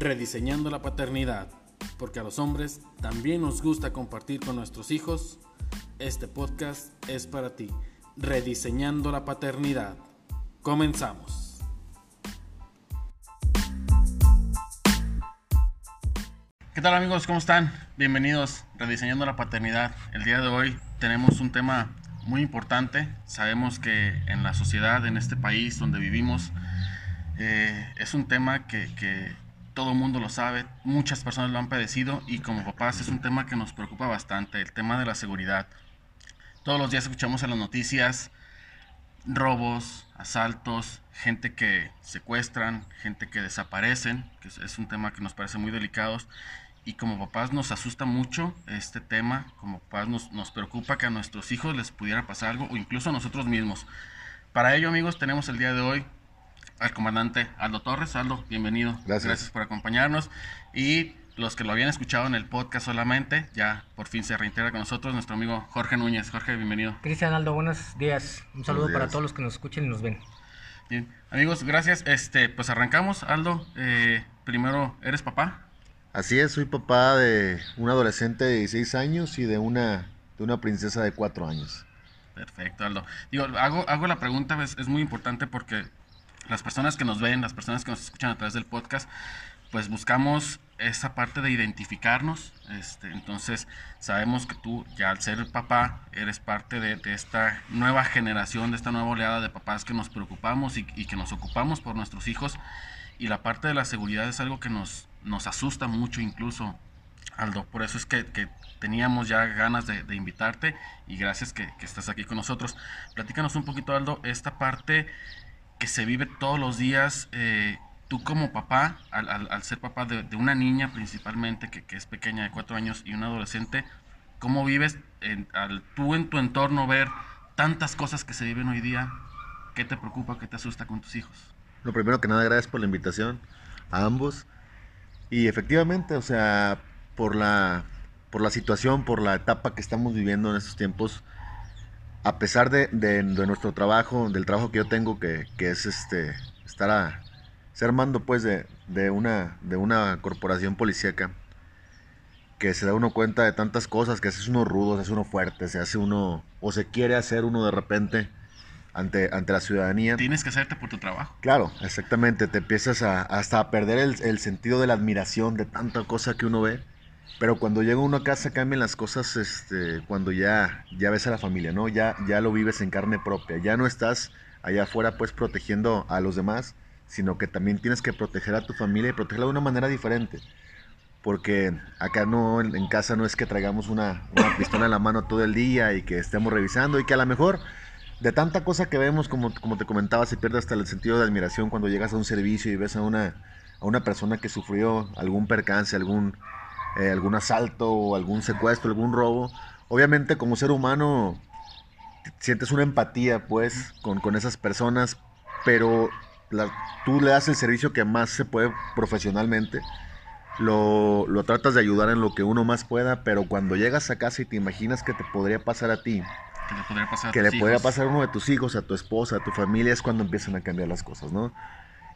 Rediseñando la paternidad, porque a los hombres también nos gusta compartir con nuestros hijos. Este podcast es para ti. Rediseñando la paternidad. Comenzamos. ¿Qué tal amigos? ¿Cómo están? Bienvenidos a Rediseñando la paternidad. El día de hoy tenemos un tema muy importante. Sabemos que en la sociedad, en este país donde vivimos, eh, es un tema que, que todo el mundo lo sabe, muchas personas lo han padecido y como papás es un tema que nos preocupa bastante, el tema de la seguridad. Todos los días escuchamos en las noticias robos, asaltos, gente que secuestran, gente que desaparecen, que es un tema que nos parece muy delicado y como papás nos asusta mucho este tema, como papás nos, nos preocupa que a nuestros hijos les pudiera pasar algo o incluso a nosotros mismos. Para ello, amigos, tenemos el día de hoy al comandante Aldo Torres. Aldo, bienvenido. Gracias. Gracias por acompañarnos. Y los que lo habían escuchado en el podcast solamente, ya por fin se reintegra con nosotros nuestro amigo Jorge Núñez. Jorge, bienvenido. Cristian Aldo, buenos días. Un saludo para todos los que nos escuchen y nos ven. Bien, amigos, gracias. Este, pues arrancamos. Aldo, eh, primero, ¿eres papá? Así es, soy papá de un adolescente de 16 años y de una, de una princesa de 4 años. Perfecto, Aldo. Digo, hago, hago la pregunta, es, es muy importante porque las personas que nos ven, las personas que nos escuchan a través del podcast, pues buscamos esa parte de identificarnos. Este, entonces, sabemos que tú, ya al ser papá, eres parte de, de esta nueva generación, de esta nueva oleada de papás que nos preocupamos y, y que nos ocupamos por nuestros hijos. Y la parte de la seguridad es algo que nos, nos asusta mucho incluso, Aldo. Por eso es que, que teníamos ya ganas de, de invitarte y gracias que, que estás aquí con nosotros. Platícanos un poquito, Aldo, esta parte que se vive todos los días. eh, tú como papá, al, al- al ser papá de, de una niña principalmente, que, que es pequeña de cuatro años, y un adolescente, ¿cómo vives en- al, tú en tu entorno ver tantas cosas que se viven hoy día? ¿Qué te preocupa, qué te asusta con tus hijos? Lo primero que nada, gracias por la invitación a ambos. Y efectivamente, o sea, por la, por la situación, por la etapa que estamos viviendo en estos tiempos, a pesar de, de- de nuestro trabajo, del trabajo que yo tengo, que, que es este estar a ser mando pues de, de una, de una corporación policíaca, que se da uno cuenta de tantas cosas, que se hace uno rudo, se hace uno fuerte, se hace uno, o se quiere hacer uno de repente ante, ante la ciudadanía. Tienes que hacerte por tu trabajo. Claro, exactamente. Te empiezas a, hasta a perder el, el sentido de la admiración de tanta cosa que uno ve. Pero cuando llega uno a casa cambian las cosas este, cuando ya, ya ves a la familia, ¿no? Ya, ya lo vives en carne propia. Ya no estás allá afuera pues protegiendo a los demás, sino que también tienes que proteger a tu familia y protegerla de una manera diferente. Porque acá no, en, en casa no es que traigamos una, una pistola en la mano todo el día y que estemos revisando y que a lo mejor de tanta cosa que vemos, como, como te comentaba, se pierde hasta el sentido de admiración cuando llegas a un servicio y ves a una, a una persona que sufrió algún percance, algún, eh, algún asalto o algún secuestro, algún robo. Obviamente como ser humano sientes una empatía pues con, con esas personas, pero la- tú le das el servicio que más se puede profesionalmente. Lo, lo tratas de ayudar en lo que uno más pueda, pero cuando llegas a casa y te imaginas que te podría pasar a ti, Que le podría pasar a que tus le podría hijos. pasar a uno de tus hijos, a tu esposa, a tu familia, es cuando empiezan a cambiar las cosas, ¿no?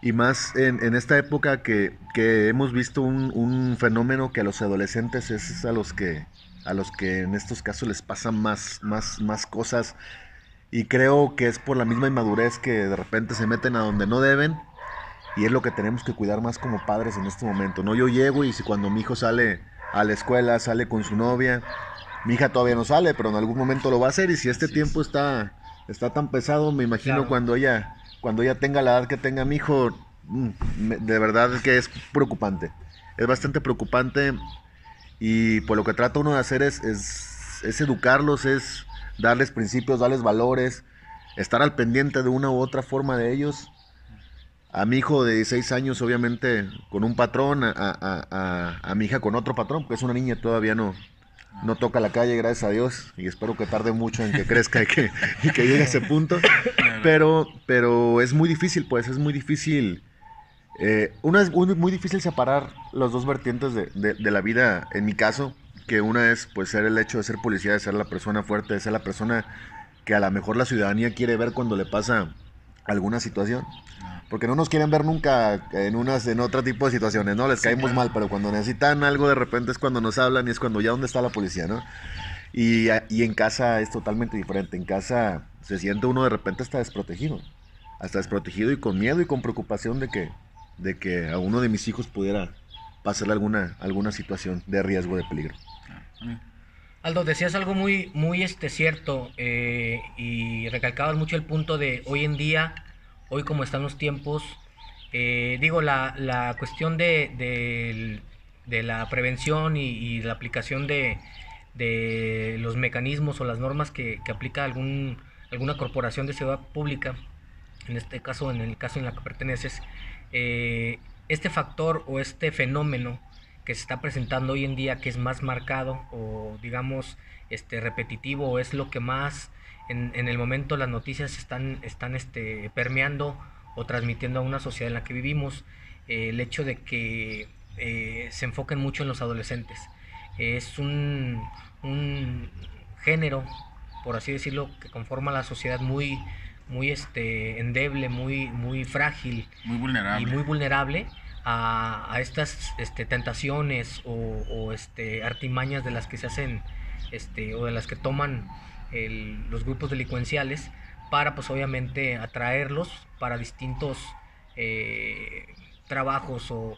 Y más en, en esta época que, que hemos visto un, un fenómeno que a los adolescentes es a los que, a los que en estos casos les pasan más, más, más cosas. Y creo que es por la misma inmadurez que de repente se meten a donde no deben. Y es lo que tenemos que cuidar más como padres en este momento, ¿no? Yo llego y si cuando mi hijo sale a la escuela, sale con su novia, mi hija todavía no sale, pero en algún momento lo va a hacer. Y si este tiempo está, está tan pesado, me imagino Claro. cuando ella cuando ella tenga la edad que tenga mi hijo, mm, de verdad que es preocupante. Es bastante preocupante. Y por lo que trata uno de hacer es, es, es educarlos, es darles principios, darles valores, estar al pendiente de una u otra forma de ellos. A mi hijo de 16 años, obviamente, con un patrón, a, a- a- a mi hija con otro patrón, porque es una niña, todavía no, no toca la calle, gracias a Dios, y espero que tarde mucho en que crezca y que, y que llegue a ese punto. Pero, pero es muy difícil, pues, es muy difícil. eh, una es muy, muy difícil separar los dos vertientes de, de- de la vida, en mi caso, que una es, pues, ser el hecho de ser policía, de ser la persona fuerte, de ser la persona que a lo mejor la ciudadanía quiere ver cuando le pasa alguna situación. Porque no nos quieren ver nunca en unas en otro tipo de situaciones, ¿no? Les caemos mal, pero cuando necesitan algo de repente es cuando nos hablan y es cuando ya dónde está la policía, ¿no? Y, y en casa es totalmente diferente. En casa se siente uno de repente hasta desprotegido. Hasta desprotegido y con miedo y con preocupación de que, de que a uno de mis hijos pudiera pasarle alguna, alguna situación de riesgo, de peligro. Aldo, decías algo muy, muy este, cierto eh, y recalcabas mucho el punto de hoy en día, hoy como están los tiempos, eh, digo, la, la cuestión de, de, la prevención y, la aplicación de, de, los mecanismos o las normas que, aplica algún, alguna corporación de seguridad pública, en este caso, en el caso en la que perteneces, eh, este factor o este fenómeno que se está presentando hoy en día que es más marcado o digamos este repetitivo es lo que más en, en el momento las noticias están, están este, permeando o transmitiendo a una sociedad en la que vivimos eh, el hecho de que eh, se enfoquen mucho en los adolescentes. Es un, un, género por así decirlo que conforma la sociedad muy muy este endeble muy muy frágil muy vulnerable. y muy vulnerable a, a estas este, tentaciones o, o, este, artimañas de las que se hacen este, o de las que toman el, los grupos delincuenciales para pues obviamente atraerlos para distintos eh, trabajos o,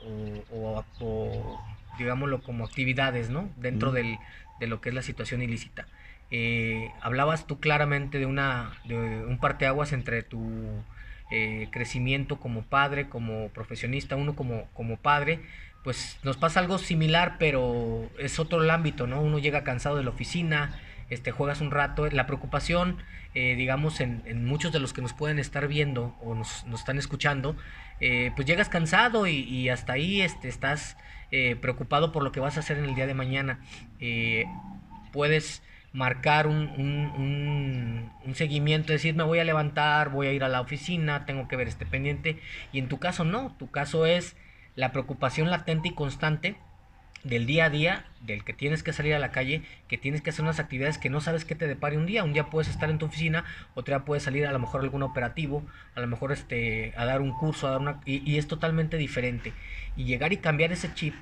o, o, digámoslo como actividades ¿no? dentro mm. del, de lo que es la situación ilícita. Eh, hablabas tú claramente de, una, de un parteaguas entre tu eh, crecimiento como padre, como profesionista, uno como, como padre, pues nos pasa algo similar, pero es otro el ámbito, ¿no? Uno llega cansado de la oficina, este, juegas un rato, la preocupación, eh, digamos, en, muchos de los que nos pueden estar viendo o nos, están escuchando, eh, pues llegas cansado y, hasta ahí este, estás eh, preocupado por lo que vas a hacer en el día de mañana. Eh, puedes marcar un, un, un, seguimiento, decir, me voy a levantar, voy a ir a la oficina, tengo que ver este pendiente. Y en tu caso no, tu caso es la preocupación latente y constante del día a día, del que tienes que salir a la calle, que tienes que hacer unas actividades que no sabes qué te depare un día. Un día puedes estar en tu oficina, otro día puedes salir a lo mejor a algún operativo, a lo mejor este, a dar un curso, a dar una, y, es totalmente diferente. Y llegar y cambiar ese chip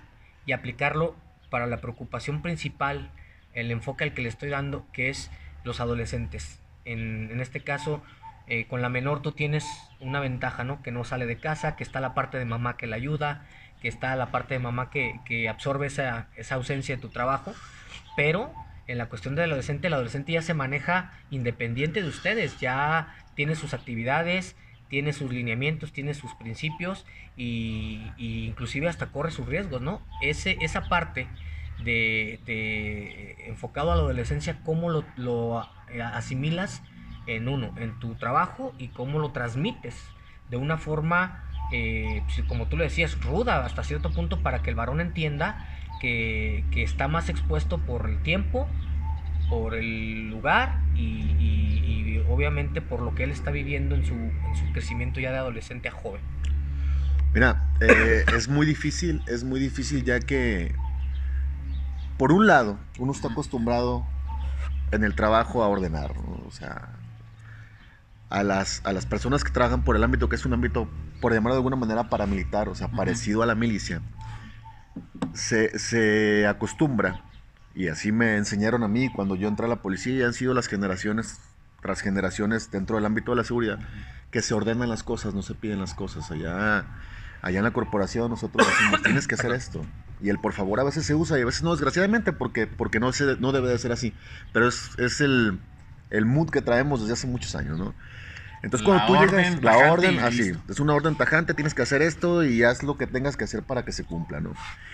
y aplicarlo para la preocupación principal, el enfoque al que le estoy dando, que es los adolescentes. En, en este caso, eh, con la menor tú tienes una ventaja, ¿no? Que no sale de casa, que está la parte de mamá que la ayuda, que está la parte de mamá que, que absorbe esa, esa ausencia de tu trabajo, pero en la cuestión del adolescente, el adolescente ya se maneja independiente de ustedes, ya tiene sus actividades, tiene sus lineamientos, tiene sus principios y, y inclusive hasta corre sus riesgos, ¿no? Ese, esa parte de, de, enfocado a la adolescencia, cómo lo, lo, asimilas en uno, en tu trabajo y cómo lo transmites de una forma, eh, como tú le decías, ruda hasta cierto punto para que el varón entienda que, está más expuesto por el tiempo, por el lugar y, obviamente por lo que él está viviendo en su, en su crecimiento ya de adolescente a joven. Mira, eh, es muy difícil, es muy difícil ya que por un lado, uno está acostumbrado en el trabajo a ordenar, o sea, a las, a las personas que trabajan por el ámbito que es un ámbito, por llamarlo de alguna manera, paramilitar, o sea, uh -huh. parecido a la milicia, se, se, acostumbra, y así me enseñaron a mí cuando yo entré a la policía, y han sido las generaciones tras generaciones dentro del ámbito de la seguridad, que se ordenan las cosas, no se piden las cosas. Allá, allá en la corporación nosotros decimos, tienes que hacer esto. Y el por favor a veces se usa y a veces no, desgraciadamente, porque, porque no, se, no debe de ser así. Pero es, es el, el mood que traemos desde hace muchos años, ¿no? Entonces cuando tú llegas, la orden, así, es una orden tajante, tienes que hacer esto y haz lo que tengas que hacer para que se cumpla, ¿no?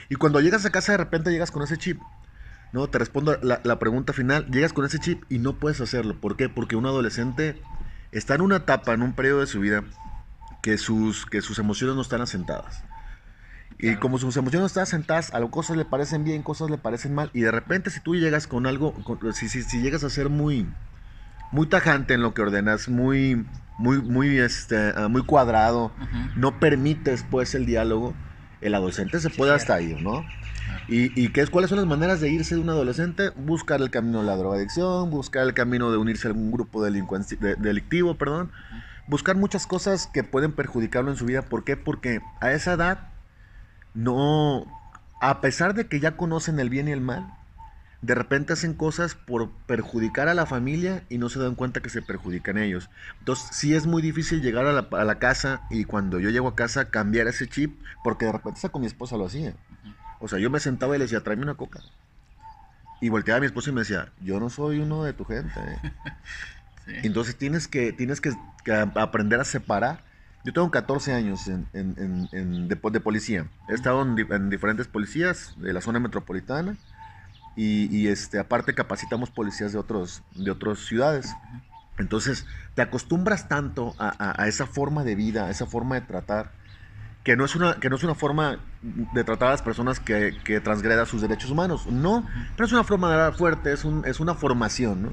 Y cuando llegas a casa de repente llegas con ese chip, ¿no? Te respondo la, la pregunta final, llegas con ese chip y no puedes hacerlo. ¿Por qué? Porque un adolescente está en una etapa, en un periodo de su vida, que sus, que sus emociones no están asentadas. Y como sus emociones no están asentadas, a cosas le parecen bien, cosas le parecen mal. Y de repente si tú llegas con algo, con, si, si, si, llegas a ser muy, muy tajante en lo que ordenas, muy, muy, muy, este, muy cuadrado, uh -huh. no permites pues el diálogo, el adolescente se puede hasta ir, ¿no? ¿Y, y qué es, cuáles son las maneras de irse de un adolescente? Buscar el camino de la drogadicción, buscar el camino de unirse a algún grupo de, delictivo, perdón, buscar muchas cosas que pueden perjudicarlo en su vida. ¿Por qué? Porque a esa edad no, a pesar de que ya conocen el bien y el mal, de repente hacen cosas por perjudicar a la familia y no se dan cuenta que se perjudican ellos. Entonces, sí es muy difícil llegar a la, a la casa y cuando yo llego a casa cambiar ese chip, porque de repente esa con mi esposa lo hacía. O sea, yo me sentaba y le decía, tráeme una coca. Y volteaba a mi esposa y me decía, yo no soy uno de tu gente. ¿eh". Sí. Entonces tienes que, tienes que, que aprender a separar. Yo tengo 14 años en, en- en- de, de policía. He estado en diferentes policías de la zona metropolitana y, y, este, aparte capacitamos policías de, otros, de otras ciudades. Entonces te acostumbras tanto a, a- a esa forma de vida, a esa forma de tratar, que no es una, que no es una forma de tratar a las personas que, que transgreda sus derechos humanos. No, pero es una forma de hablar fuerte, es, un, es una formación, ¿no?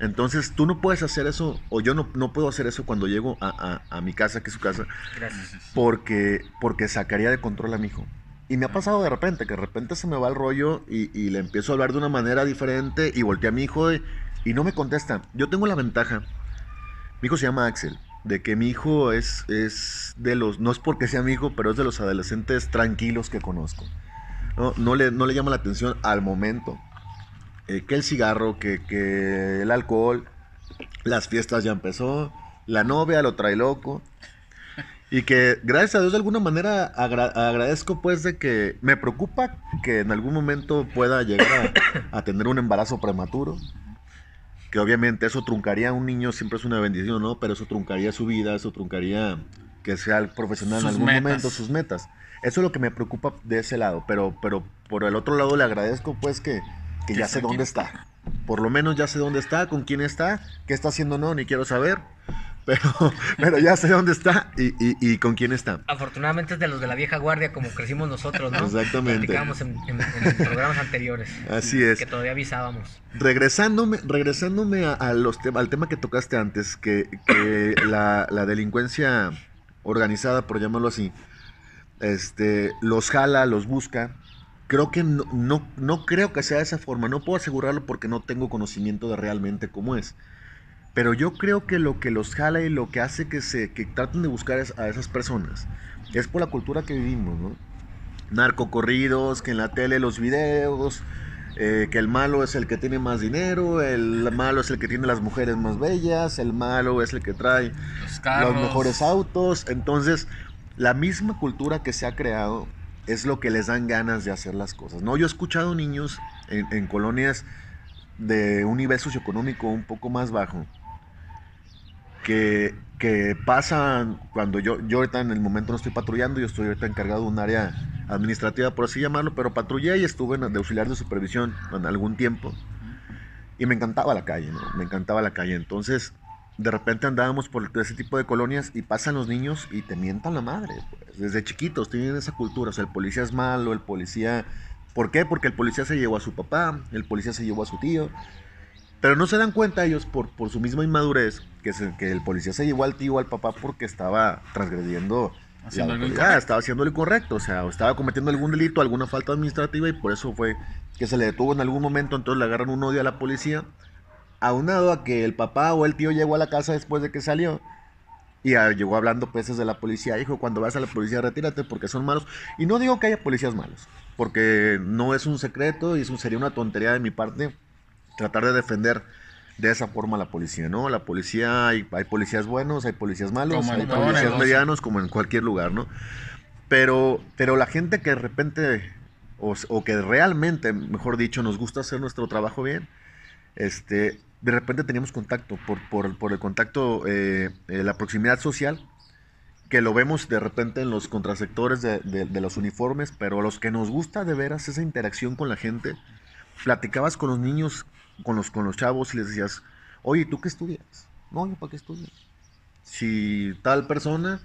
Entonces tú no puedes hacer eso, o yo no, no puedo hacer eso cuando llego a, a- mi casa, que es su casa, Gracias. porque, porque sacaría de control a mi hijo. Y me ha pasado de repente, que de repente se me va el rollo y, y le empiezo a hablar de una manera diferente y volteé a mi hijo y, y no me contesta. Yo tengo la ventaja, mi hijo se llama Axel, de que mi hijo es, es de los, no es porque sea mi hijo, pero es de los adolescentes tranquilos que conozco. No, no, le, no le llama la atención al momento. Eh, que el cigarro, que, que el alcohol, las fiestas ya empezó, la novia lo trae loco. Y que gracias a Dios de alguna manera agra- agradezco pues de que me preocupa que en algún momento pueda llegar a, a tener un embarazo prematuro. Que obviamente eso truncaría a un niño, siempre es una bendición, ¿no? Pero eso truncaría su vida, eso truncaría que sea el profesional Sus en algún metas. momento, sus metas. Eso es lo que me preocupa de ese lado. Pero, pero por el otro lado le agradezco pues que, que ya sé dónde está. Por lo menos ya sé dónde está, con quién está, qué está haciendo no, ni quiero saber. Pero, pero ya sé dónde está y, y- y con quién está. Afortunadamente es de los de la vieja guardia como crecimos nosotros, ¿no? Exactamente. Platicábamos en, en- en programas anteriores. Así es. Que todavía avisábamos. Regresándome, regresándome a, a los te- al tema que tocaste antes, que, que la, la delincuencia organizada, por llamarlo así, este, los jala, los busca. Creo que no, no, no creo que sea de esa forma. No puedo asegurarlo porque no tengo conocimiento de realmente cómo es. Pero yo creo que lo que los jala y lo que hace que se que traten de buscar es- a esas personas es por la cultura que vivimos, ¿no? Narcocorridos, que en la tele los videos, eh, que el malo es el que tiene más dinero, el malo es el que tiene las mujeres más bellas, el malo es el que trae los mejores autos. Entonces, la misma cultura que se ha creado es lo que les dan ganas de hacer las cosas. ¿no? Yo he escuchado niños en, en colonias de un nivel socioeconómico un poco más bajo que, pasan cuando yo, yo ahorita en el momento no estoy patrullando, yo estoy ahorita encargado de un área administrativa, por así llamarlo, pero patrullé y estuve de auxiliar de supervisión en algún tiempo. Y me encantaba la calle, ¿no? Me encantaba la calle. Entonces, de repente andábamos por ese tipo de colonias y pasan los niños y te mientan la madre. pues. Desde chiquitos tienen esa cultura. O sea, el policía es malo, el policía... ¿Por qué? Porque el policía se llevó a su papá, el policía se llevó a su tío. Pero no se dan cuenta ellos por, por su misma inmadurez que, se- que el policía se llevó al tío al papá porque estaba transgrediendo Haciendo la estaba haciendo lo incorrecto, o sea, o estaba cometiendo algún delito, alguna falta administrativa y por eso fue que se le detuvo en algún momento, entonces le agarran un odio a la policía, aunado a que el papá o el tío llegó a la casa después de que salió y ah, llegó hablando peces de la policía, hijo, cuando vas a la policía retírate porque son malos. Y no digo que haya policías malos, porque no es un secreto y eso sería una tontería de mi parte tratar de defender de esa forma la policía, ¿no? La policía, hay, hay policías buenos, hay policías malos, hay policías medianos, como en cualquier lugar, ¿no? Pero, pero la gente que de repente, o, que realmente, mejor dicho, nos gusta hacer nuestro trabajo bien, este, de repente teníamos contacto por, por, por el contacto, eh, eh, la proximidad social, que lo vemos de repente en los contrasectores de, de- de los uniformes, pero a los que nos gusta de veras esa interacción con la gente, platicabas con los niños, con los, con los chavos y les decías, oye, ¿tú qué estudias? No, yo para qué estudio. Si tal persona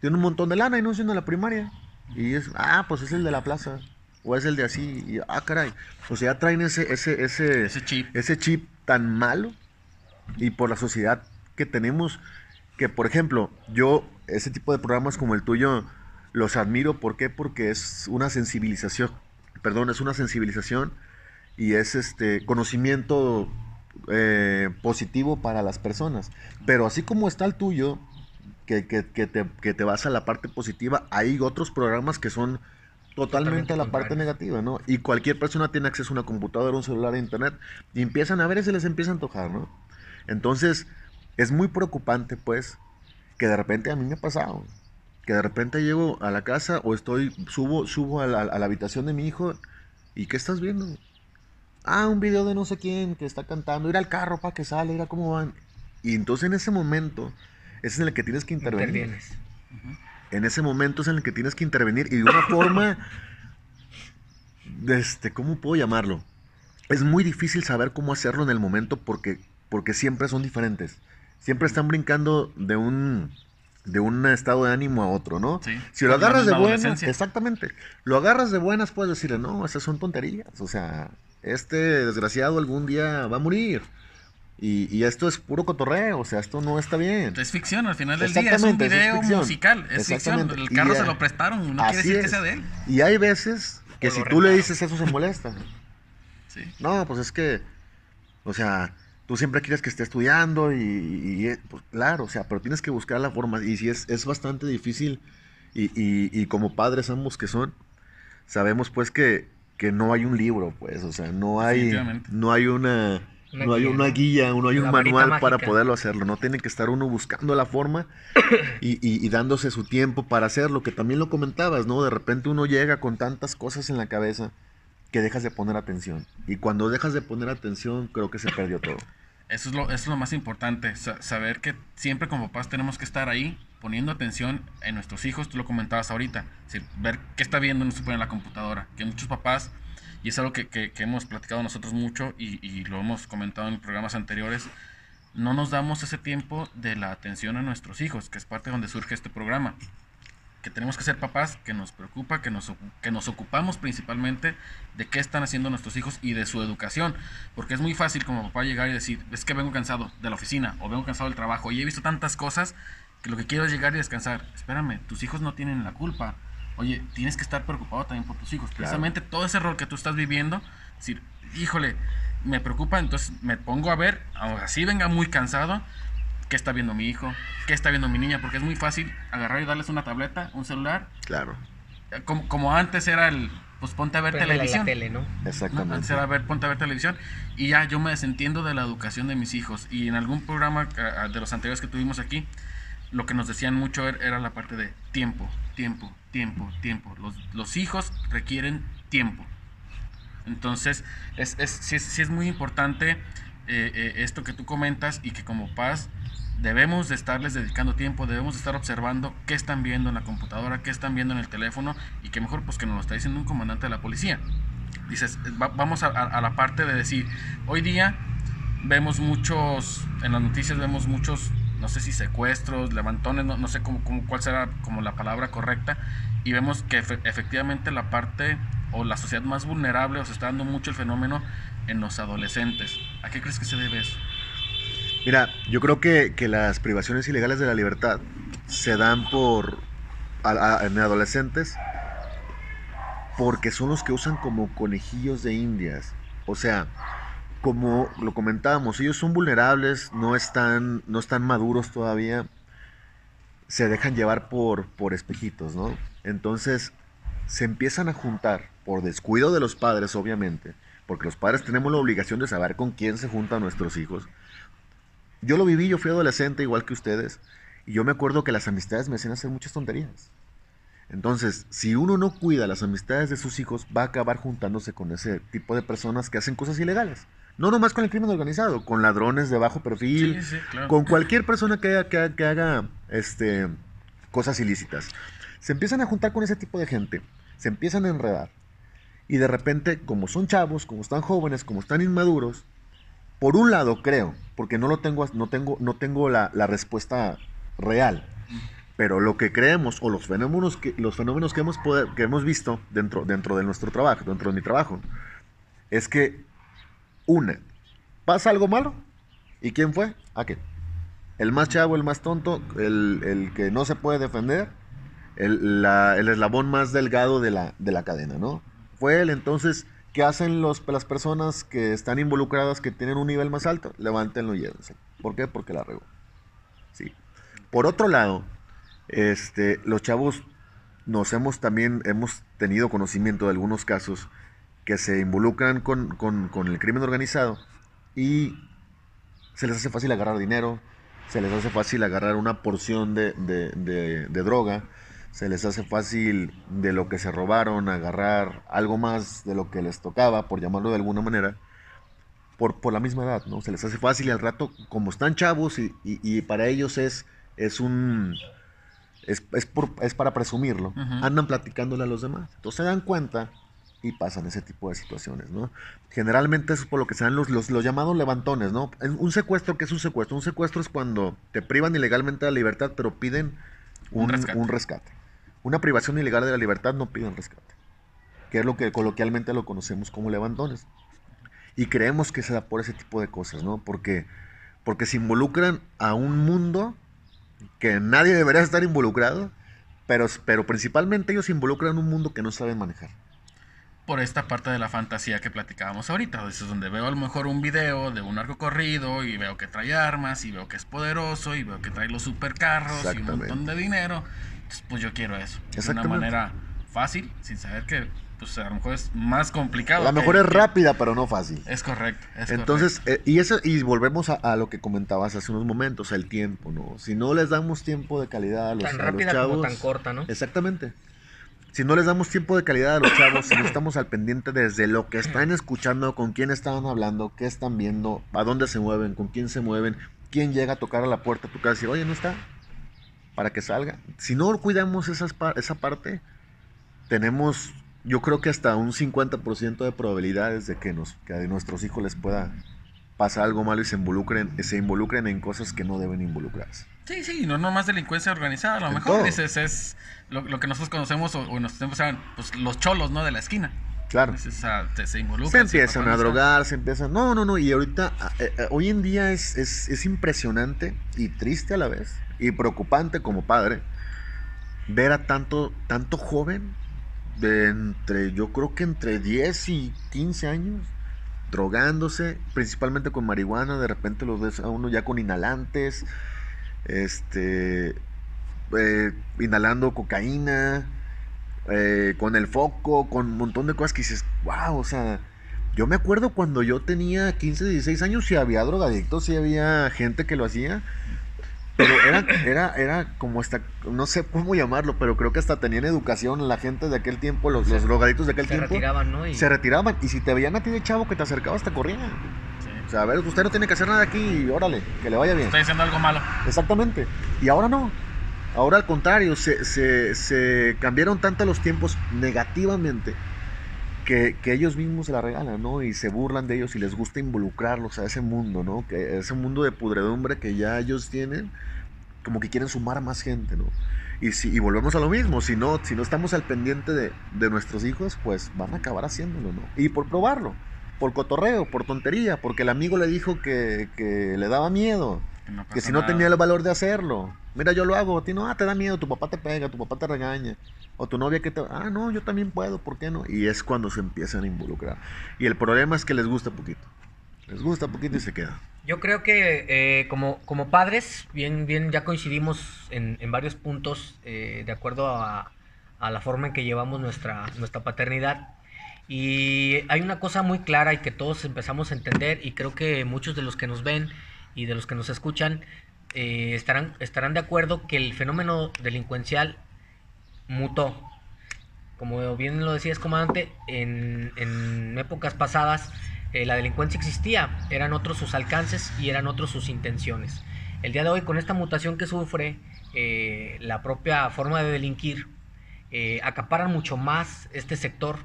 tiene un montón de lana y no es en la primaria, y es, ah, pues es el de la plaza, o es el de así, y ah, caray, o sea, ya traen ese, ese, ese, Ese chip. ese chip tan malo y por la sociedad que tenemos que por ejemplo yo ese tipo de programas como el tuyo los admiro ¿por qué? porque es una sensibilización perdón es una sensibilización y es este conocimiento eh, positivo para las personas pero así como está el tuyo que, que, que te, que te vas a la parte positiva, hay otros programas que son totalmente a la parte negativa, ¿no? Y cualquier persona tiene acceso a una computadora, un celular, a internet, y empiezan a ver y se les empieza a antojar, ¿no? Entonces, es muy preocupante, pues, que de repente a mí me ha pasado, que de repente llego a la casa o estoy, subo, subo a la, a la habitación de mi hijo, ¿y qué estás viendo? Ah, un video de no sé quién que está cantando, ir al carro para que sale, ir cómo van. Y entonces en ese momento es en el que tienes que intervenir. Intervienes. En ese momento es en el que tienes que intervenir y de una forma, este, ¿cómo puedo llamarlo? Es muy difícil saber cómo hacerlo en el momento porque, porque siempre son diferentes. Siempre están brincando de un, de un estado de ánimo a otro, ¿no? Sí. Si lo agarras de buenas, exactamente. Lo agarras de buenas, puedes decirle, no, esas son tonterías. O sea, este desgraciado algún día va a morir. Y, y esto es puro cotorreo, o sea, esto no está bien. Es ficción, al final del día es un es video musical, es ficción. El carro se lo prestaron, no quiere decir que sea de él. Y hay veces que O si tú le dices eso se molesta. Sí. No, pues es que, o sea, tú siempre quieres que esté estudiando y, y- y, pues, claro, o sea, pero tienes que buscar la forma. Y si es, es bastante difícil y, y- y como padres ambos que son, sabemos pues que, que no hay un libro, pues, o sea, no hay, no hay una... Una no hay guía, una ¿no? guía, no hay un manual para poderlo hacerlo, no tiene que estar uno buscando la forma y, y- y dándose su tiempo para hacerlo, que también lo comentabas, ¿no? De repente uno llega con tantas cosas en la cabeza que dejas de poner atención. Y cuando dejas de poner atención, creo que se perdió todo. Eso es lo, eso es lo más importante, sa- saber que siempre como papás tenemos que estar ahí poniendo atención en nuestros hijos, tú lo comentabas ahorita, ver qué está viendo pone en la computadora, que muchos papás, y es algo que, que- que hemos platicado nosotros mucho y, y lo hemos comentado en programas anteriores, no nos damos ese tiempo de la atención a nuestros hijos, que es parte de donde surge este programa. Que tenemos que ser papás, que nos preocupa, que nos, que nos ocupamos principalmente de qué están haciendo nuestros hijos y de su educación. Porque es muy fácil como papá llegar y decir, es que vengo cansado de la oficina o vengo cansado del trabajo y he visto tantas cosas que lo que quiero es llegar y descansar. Espérame, tus hijos no tienen la culpa. Oye, tienes que estar preocupado también por tus hijos. Precisamente todo ese rol que tú estás viviendo, decir, híjole, me preocupa, entonces me pongo a ver, así venga muy cansado, qué está viendo mi hijo, qué está viendo mi niña, porque es muy fácil agarrar y darles una tableta, un celular, Claro, eh, como, como antes era el, pues ponte a ver televisión. la tele, ¿no? ¿no? exactamente. Antes era ver, ponte a ver televisión y ya yo me desentiendo de la educación de mis hijos. Y en algún programa ah, de los anteriores que tuvimos aquí, lo que nos decían mucho er- era la parte de tiempo, tiempo, tiempo, tiempo. Los, los hijos requieren tiempo. Entonces, es, es, sí, es, sí es muy importante eh, eh, esto que tú comentas y que como paz debemos de estarles dedicando tiempo, debemos de estar observando qué están viendo en la computadora, qué están viendo en el teléfono y que mejor pues que nos lo está diciendo un comandante de la policía. Dices, va- vamos a, la parte de decir, hoy día vemos muchos, en las noticias vemos muchos, no sé si secuestros, levantones, no, no sé cómo, cómo- cuál será como la palabra correcta, y vemos que efe- efectivamente la parte o la sociedad más vulnerable o está dando mucho el fenómeno en los adolescentes. ¿A qué crees que se debe eso? Mira, yo creo que, que las privaciones ilegales de la libertad se dan por adolescentes porque son los que usan como conejillos de indias. O sea, como lo comentábamos, ellos son vulnerables, no están, no están maduros todavía, se dejan llevar por, por espejitos, ¿no? Entonces, se empiezan a juntar por descuido de los padres, obviamente, porque los padres tenemos la obligación de saber con quién se juntan nuestros hijos. Yo lo viví, yo fui adolescente igual que ustedes, y yo me acuerdo que las amistades me hacían hacer muchas tonterías. Entonces, si uno no cuida las amistades de sus hijos, va a acabar juntándose con ese tipo de personas que hacen cosas ilegales. No nomás con el crimen organizado, con ladrones de bajo perfil, Sí, sí, claro. con cualquier persona que haga, que haga, que haga, este, cosas ilícitas. Se empiezan a juntar con ese tipo de gente, se empiezan a enredar. Y de repente, como son chavos, como están jóvenes, como están inmaduros, por un lado creo, porque no lo tengo, no tengo, no tengo la, respuesta real, pero lo que creemos o los fenómenos que, los fenómenos que hemos, que hemos visto dentro, dentro de nuestro trabajo, dentro de mi trabajo, es que una, pasa algo malo, ¿y quién fue? Aquel. El más chavo, el más tonto, el, el que no se puede defender, el, el eslabón más delgado de la, de la cadena, ¿no? Fue él, entonces, ¿qué hacen los, las personas que están involucradas, que tienen un nivel más alto? Levántenlo y llévense. ¿Por qué? Porque la regó. Sí. Por otro lado, Este, los chavos nos hemos también, hemos tenido conocimiento de algunos casos que se involucran con, con, con el crimen organizado y se les hace fácil agarrar dinero, se les hace fácil agarrar una porción de, de, de, de, droga, se les hace fácil de lo que se robaron agarrar algo más de lo que les tocaba, por llamarlo de alguna manera, por, por la misma edad, ¿no? Se les hace fácil y al rato, como están chavos y, y, y para ellos es, es un... Es, es, por, es para presumirlo, uh -huh. andan platicándole a los demás. Entonces se dan cuenta y pasan ese tipo de situaciones, ¿no? Generalmente eso es por lo que se dan los, los, los, llamados levantones, ¿no? Un secuestro, ¿qué es un secuestro? Un secuestro es cuando te privan ilegalmente de la libertad, pero piden un, un, rescate. un rescate. Una privación ilegal de la libertad no piden rescate, que es lo que coloquialmente lo conocemos como levantones. Y creemos que se da por ese tipo de cosas, ¿no? Porque, porque se involucran a un mundo que nadie debería estar involucrado, pero, pero principalmente ellos se involucran en un mundo que no saben manejar por esta parte de la fantasía que platicábamos ahorita. Eso es donde veo a lo mejor un video de un arco corrido y veo que trae armas y veo que es poderoso y veo que trae los supercarros y un montón de dinero. Entonces, pues yo quiero eso. De una manera fácil, sin saber que pues a lo mejor es más complicado. A lo mejor que, es rápida, pero no fácil. Es correcto. Es Entonces, correcto. Eh, y eso, y volvemos a, a, lo que comentabas hace unos momentos, el tiempo, ¿no? Si no les damos tiempo de calidad a los, tan a rápida los chavos. como tan corta, ¿no? Exactamente si no les damos tiempo de calidad a los chavos, si no estamos al pendiente desde lo que están escuchando, con quién están hablando, qué están viendo, a dónde se mueven, con quién se mueven, quién llega a tocar a la puerta tu casa y decir, oye, no está, para que salga. Si no cuidamos esas, esa parte, tenemos, yo creo que hasta un 50% de probabilidades de que, nos, que a nuestros hijos les pueda pasar algo malo y se involucren, se involucren en cosas que no deben involucrarse. Sí, sí, no nomás delincuencia organizada, a lo En mejor todo. dices, es lo, lo, que nosotros conocemos o, o tiempos eran pues, los cholos, ¿no? De la esquina. Claro. Entonces, te- se involucran. Se empiezan a drogar, se empiezan... No, no, no. Y ahorita, eh, eh, hoy en día es, es, es impresionante y triste a la vez. Y preocupante como padre. Ver a tanto, tanto joven. De entre, yo creo que entre 10 y 15 años. Drogándose. Principalmente con marihuana. De repente los ves a uno ya con inhalantes. Este... eh, inhalando cocaína eh, con el foco, con un montón de cosas que dices, wow, o sea, yo me acuerdo cuando yo tenía 15, 16 años, si había drogadictos, si había gente que lo hacía, pero era, era, era como hasta, no sé cómo llamarlo, pero creo que hasta tenían educación la gente de aquel tiempo, los, los drogadictos de aquel Se tiempo. retiraban, ¿no? Y Se retiraban, y si te veían a ti de chavo que te acercabas, te corrían. Sí. O sea, a ver, usted no tiene que hacer nada aquí, y órale, que le vaya bien. Estoy diciendo algo malo. Exactamente. Y ahora no. Ahora al contrario, se, se, se cambiaron tanto los tiempos negativamente que, ellos mismos se la regalan, ¿no? Y se burlan de ellos y les gusta involucrarlos a ese mundo, ¿no? Que ese mundo de pudredumbre que ya ellos tienen, como que quieren sumar más gente, ¿no? Y, si, y volvemos a lo mismo, si no, si no estamos al pendiente de, de nuestros hijos, pues van a acabar haciéndolo, ¿no? Y por probarlo, por cotorreo, por tontería, porque el amigo le dijo que, que le daba miedo. Que, no Que si no nada. tenía el valor de hacerlo. Mira, yo lo hago. A ti no, ah, te da miedo, tu papá te pega, tu papá te regaña. O tu novia que te... Ah, no, yo también puedo, ¿por qué no? Y es cuando se empiezan a involucrar. Y el problema es que les gusta poquito. Les gusta poquito y se queda. Yo creo que eh, como, como padres, bien, bien ya coincidimos en, en varios puntos eh, de acuerdo a, a la forma en que llevamos nuestra, nuestra paternidad. Y hay una cosa muy clara y que todos empezamos a entender y creo que muchos de los que nos ven y de los que nos escuchan eh, estarán, estarán de acuerdo que el fenómeno delincuencial mutó. Como bien lo decías, comandante, en, en épocas pasadas eh, la delincuencia existía, eran otros sus alcances y eran otros sus intenciones. El día de hoy, con esta mutación que sufre eh, la propia forma de delinquir, acaparan mucho más este sector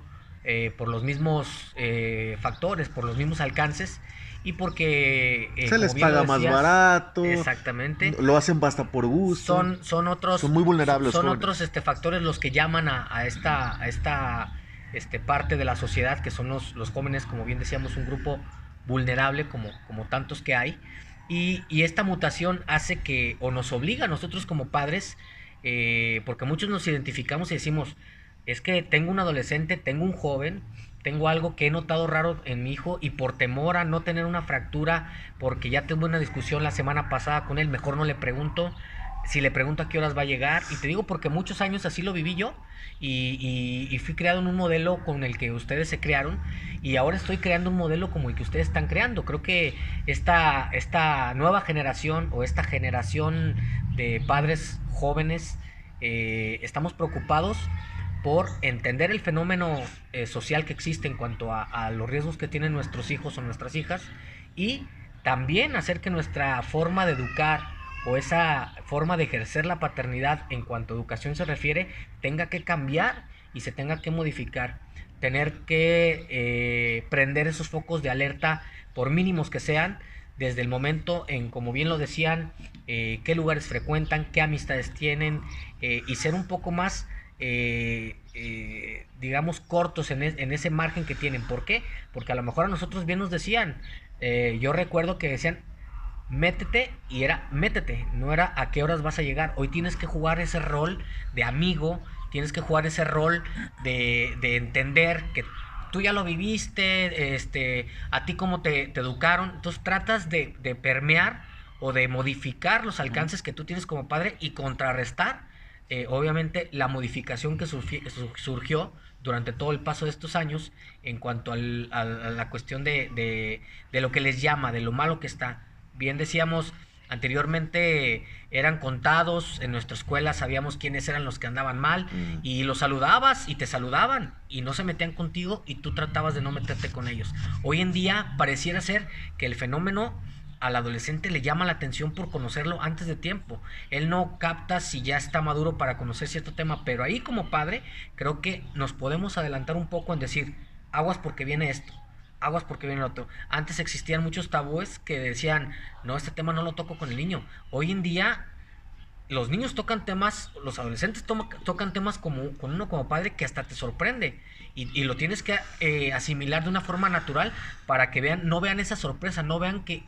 por los mismos factores, por los mismos alcances y porque... eh, se les paga más barato. Exactamente. Lo hacen hasta por gusto. Son, son otros... Son muy vulnerables, Son otros este, factores los que llaman a, a esta, a esta este, parte de la sociedad, que son los, los jóvenes, como bien decíamos, un grupo vulnerable como, como tantos que hay. Y, y esta mutación hace que, o nos obliga a nosotros como padres, eh, porque muchos nos identificamos y decimos, es que tengo un adolescente, tengo un joven, tengo algo que he notado raro en mi hijo y por temor a no tener una fractura, porque ya tuve una discusión la semana pasada con él, mejor no le pregunto, si le pregunto a qué horas va a llegar. Y te digo porque muchos años así lo viví yo. Y, fui creado en un modelo con el que ustedes se crearon. Y ahora estoy creando un modelo como el que ustedes están creando. Creo que esta, esta nueva generación o esta generación de padres jóvenes eh, estamos preocupados por entender el fenómeno eh, social que existe en cuanto a, los riesgos que tienen nuestros hijos o nuestras hijas y también hacer que nuestra forma de educar o esa forma de ejercer la paternidad en cuanto a educación se refiere tenga que cambiar y se tenga que modificar. Tener que eh, prender esos focos de alerta, por mínimos que sean, desde el momento en, como bien lo decían, eh, qué lugares frecuentan, qué amistades tienen eh, y ser un poco más, digamos, cortos en, en, ese margen que tienen. ¿Por qué? Porque a lo mejor a nosotros bien nos decían, yo recuerdo que decían, métete y era métete, no era a qué horas vas a llegar. Hoy tienes que jugar ese rol de amigo, tienes que jugar ese rol de, de entender que tú ya lo viviste, este, a ti cómo te, educaron. Entonces tratas de, de, permear o de modificar los alcances que tú tienes como padre y contrarrestar, eh, obviamente, la modificación que surgió durante todo el paso de estos años en cuanto al, a, la cuestión de, de, de lo que les llama, de lo malo que está bien decíamos anteriormente eran contados, en nuestra escuela sabíamos quiénes eran los que andaban mal mm. y los saludabas y te saludaban y no se metían contigo y tú tratabas de no meterte con ellos. Hoy en día pareciera ser que el fenómeno al adolescente le llama la atención por conocerlo antes de tiempo. Él no capta si ya está maduro para conocer cierto tema, pero ahí como padre creo que nos podemos adelantar un poco en decir, aguas porque viene esto aguas porque viene el otro. Antes existían muchos tabúes que decían, no, este tema no lo toco con el niño. Hoy en día los niños tocan temas, los adolescentes tocan temas como, con uno como padre que hasta te sorprende. Y, lo tienes que eh, asimilar de una forma natural para que vean, no vean esa sorpresa, no vean que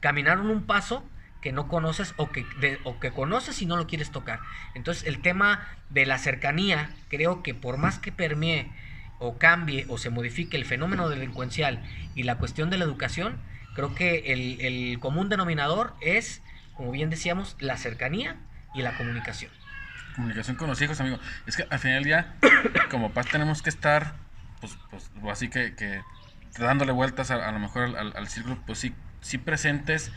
caminaron un paso que no conoces o que, o que conoces y no lo quieres tocar. Entonces el tema de la cercanía, creo que por más que permee o cambie o se modifique el fenómeno delincuencial y la cuestión de la educación, creo que el, común denominador es, como bien decíamos, la cercanía y la comunicación. Comunicación con los hijos, amigo. Es que al final día, como paz, tenemos que estar, pues, pues así que, dándole vueltas a, lo mejor al, círculo, pues sí, sí presentes.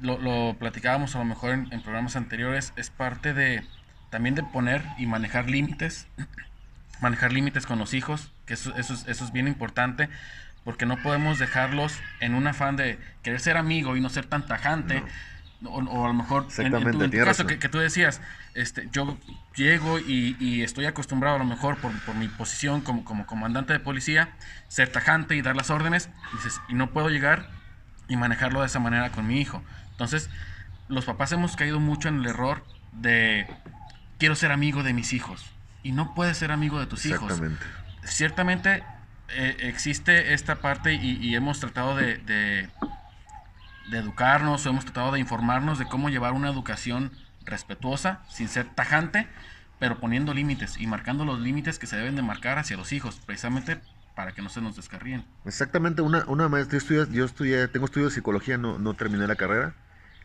Lo, lo platicábamos a lo mejor en, en programas anteriores, es parte de también de poner y manejar límites manejar límites con los hijos, que eso, eso, es bien importante, porque no podemos dejarlos en un afán de querer ser amigo y no ser tan tajante. O, a lo mejor en, en, tu, caso que, tú decías, este, yo llego y, estoy acostumbrado a lo mejor por, mi posición como, como comandante de policía, ser tajante y dar las órdenes, y, dices, y no puedo llegar y manejarlo de esa manera con mi hijo. Entonces, los papás hemos caído mucho en el error de quiero ser amigo de mis hijos y no puedes ser amigo de tus hijos. Ciertamente eh, existe esta parte y, hemos tratado de, de, educarnos o hemos tratado de informarnos de cómo llevar una educación respetuosa, sin ser tajante, pero poniendo límites y marcando los límites que se deben de marcar hacia los hijos, precisamente para que no se nos descarríen. Exactamente, una, una maestra, yo estudié, tengo estudios de psicología, no, no terminé la carrera,